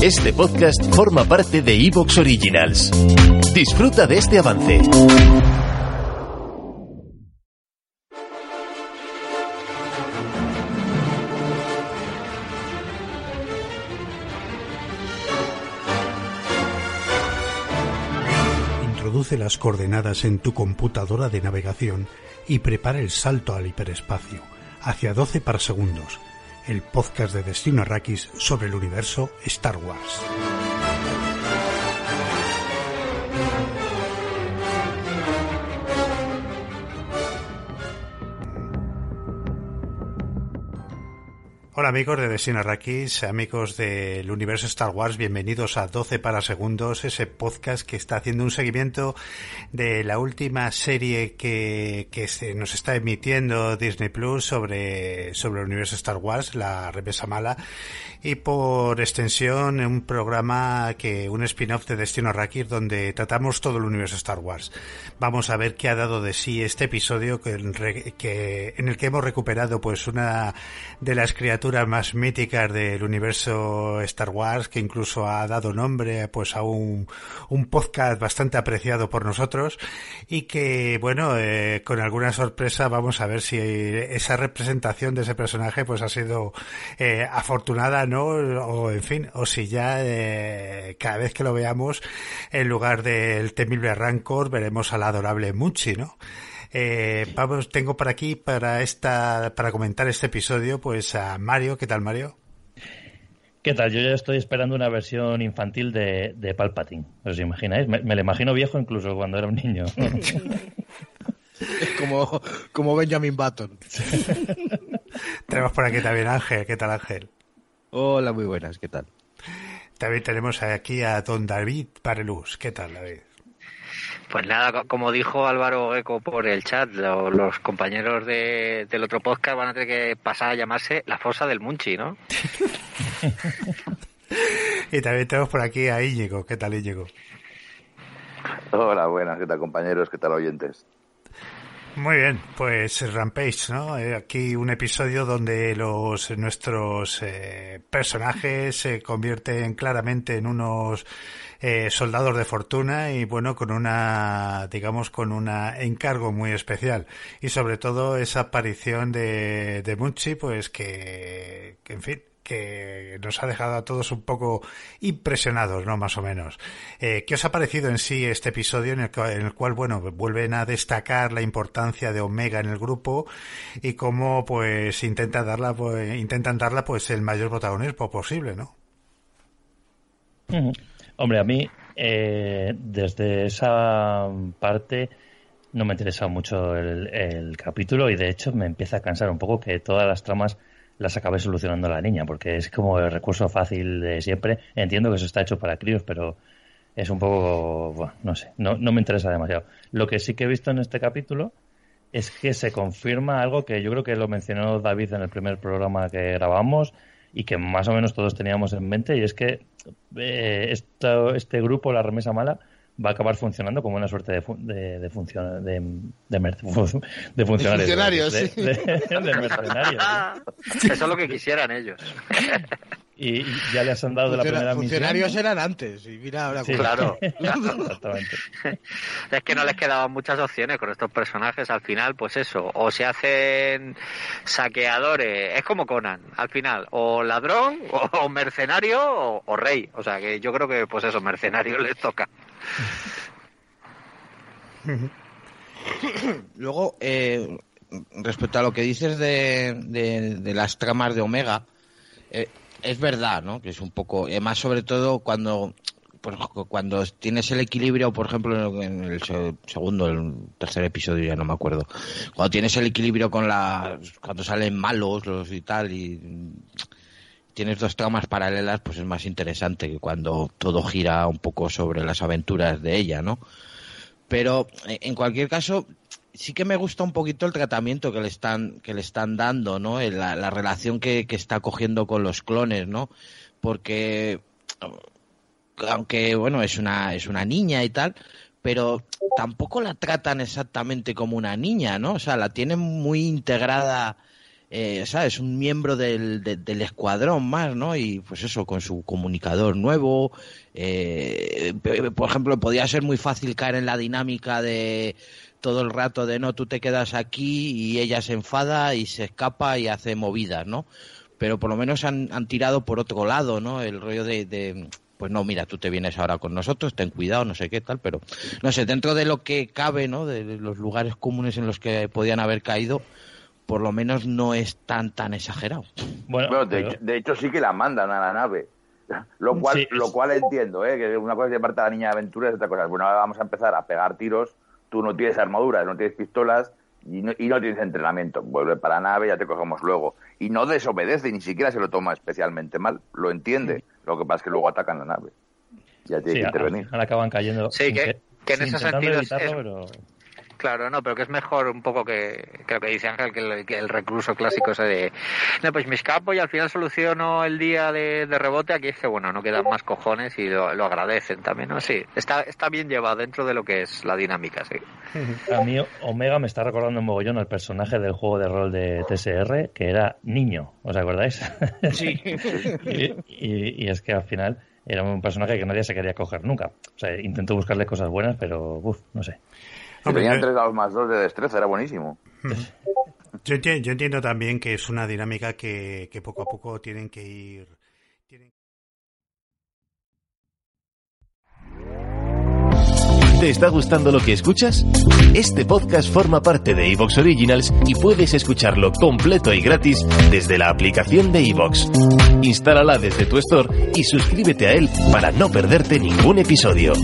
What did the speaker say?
Este podcast forma parte de Evox Originals. Disfruta de este avance. Introduce las coordenadas en tu computadora de navegación y prepara el salto al hiperespacio hacia 12 para segundos el podcast de Destino Arrakis sobre el universo Star Wars. Hola amigos de Destino Arrakis, amigos del universo Star Wars, bienvenidos a 12 para segundos, ese podcast que está haciendo un seguimiento de la última serie que, que se nos está emitiendo Disney Plus sobre, sobre el universo Star Wars, la remesa mala, y por extensión un programa que, un spin-off de Destino Arrakis donde tratamos todo el universo Star Wars. Vamos a ver qué ha dado de sí este episodio que, que en el que hemos recuperado pues una de las criaturas más míticas del universo Star Wars, que incluso ha dado nombre pues a un, un podcast bastante apreciado por nosotros y que, bueno, eh, con alguna sorpresa vamos a ver si esa representación de ese personaje pues ha sido eh, afortunada, ¿no? O, en fin, o si ya eh, cada vez que lo veamos, en lugar del temible Rancor, veremos al adorable Muchi, ¿no? Eh, vamos, tengo por aquí para esta, para comentar este episodio, pues a Mario. ¿Qué tal, Mario? ¿Qué tal? Yo ya estoy esperando una versión infantil de, de Palpatine. ¿Os imagináis? Me, lo imagino viejo incluso cuando era un niño. como, como Benjamin Button. tenemos por aquí también Ángel. ¿Qué tal, Ángel? Hola, muy buenas. ¿Qué tal? También tenemos aquí a don David Parelus. ¿Qué tal, David? Pues nada, como dijo Álvaro Eco por el chat, los compañeros de, del otro podcast van a tener que pasar a llamarse La Fosa del Munchi, ¿no? y también tenemos por aquí a Íñigo. ¿Qué tal, Íñigo? Hola, buenas. ¿Qué tal, compañeros? ¿Qué tal, oyentes? Muy bien, pues Rampage, ¿no? Eh, aquí un episodio donde los nuestros eh, personajes se convierten claramente en unos eh, soldados de fortuna y bueno, con una, digamos, con un encargo muy especial. Y sobre todo esa aparición de, de Munchi, pues que, que en fin, que nos ha dejado a todos un poco impresionados, ¿no? Más o menos. Eh, ¿Qué os ha parecido en sí este episodio en el, en el, cual, bueno, vuelven a destacar la importancia de Omega en el grupo y cómo, pues, intenta darla, pues, intentan darla, pues, el mayor protagonismo posible, ¿no? Hombre, a mí, eh, desde esa parte, no me ha interesado mucho el, capítulo y de hecho me empieza a cansar un poco que todas las tramas las acabe solucionando la niña, porque es como el recurso fácil de siempre. Entiendo que eso está hecho para críos, pero es un poco, no sé, no, no me interesa demasiado. Lo que sí que he visto en este capítulo es que se confirma algo que yo creo que lo mencionó David en el primer programa que grabamos y que más o menos todos teníamos en mente, y es que eh, este grupo, la remesa mala, va a acabar funcionando como una suerte de, de, de, función, de, de, de funcionarios. De, sí. mercenarios. Eso es lo que quisieran ellos. Y, ya les han dado de la primera funcionarios misión. eran antes y mira ahora sí, claro, exactamente es que no les quedaban muchas opciones con estos personajes al final pues eso o se hacen saqueadores es como Conan al final o ladrón o, o mercenario o, o, rey o sea que yo creo que pues eso mercenario les toca luego eh, respecto a lo que dices de, de, las tramas de Omega eh, es verdad, ¿no? Que es un poco, más sobre todo cuando pues, cuando tienes el equilibrio, por ejemplo, en el segundo, el tercer episodio, ya no me acuerdo, cuando tienes el equilibrio con la, cuando salen malos los y tal y tienes dos tramas paralelas, pues es más interesante que cuando todo gira un poco sobre las aventuras de ella, ¿no? Pero en cualquier caso, sí que me gusta un poquito el tratamiento que le están que le están dando no la, la relación que, que, está cogiendo con los clones no porque aunque bueno es una es una niña y tal pero tampoco la tratan exactamente como una niña no o sea la tienen muy integrada eh. Un miembro del, de- del escuadrón más, ¿no? Y pues eso, con su comunicador nuevo. eh, por ejemplo, podía ser muy fácil caer en la dinámica de todo el rato de no, tú te quedas aquí y ella se enfada y se escapa y hace movidas, ¿no? Pero por lo menos han, han tirado por otro lado, ¿no? El rollo de, de, pues no, mira, tú te vienes ahora con nosotros, ten cuidado, no sé qué tal, pero no sé, dentro de lo que cabe, ¿no? De los lugares comunes en los que podían haber caído, por lo menos no es tan tan exagerado. Bueno, Bueno, de, pero- hecho, de hecho sí que la mandan a la nave. Lo cual, Sí, lo es- cual entiendo, ¿eh? que una cosa es llevarte a la niña de aventuras y otra cosa. es, Bueno, ahora vamos a empezar a pegar tiros. Tú no tienes armadura, no tienes pistolas y no, y no tienes entrenamiento. Vuelve para la nave, ya te cogemos luego. Y no desobedece, ni siquiera se lo toma especialmente mal. Lo entiende. Lo que pasa es que luego atacan la nave. Ya tiene sí, que intervenir. acaban cayendo. Sí, que- que en ese sentido es- evitarlo, es- pero- Claro, no, pero que es mejor un poco que, que lo que dice Ángel, que el, que el recluso clásico ese de, no, pues me escapo y al final soluciono el día de, de rebote, aquí es que, bueno, no quedan más cojones y lo, lo agradecen también, ¿no? Sí, está, está bien llevado dentro de lo que es la dinámica, sí. A mí Omega me está recordando un mogollón al personaje del juego de rol de TSR, que era niño, ¿os acordáis? Sí. y, y- y es que al final era un personaje que nadie se quería coger nunca. O sea, intentó buscarle cosas buenas, pero uf, no sé. Si tenían yo- tres dados más dos de destreza, era buenísimo. Yo, enti- yo entiendo también que es una dinámica que, que poco a poco tienen que ir. tienen- ¿Te está gustando lo que escuchas? Este podcast forma parte de Evox Originals y puedes escucharlo completo y gratis desde la aplicación de Evox. Instálala desde tu store y suscríbete a él para no perderte ningún episodio.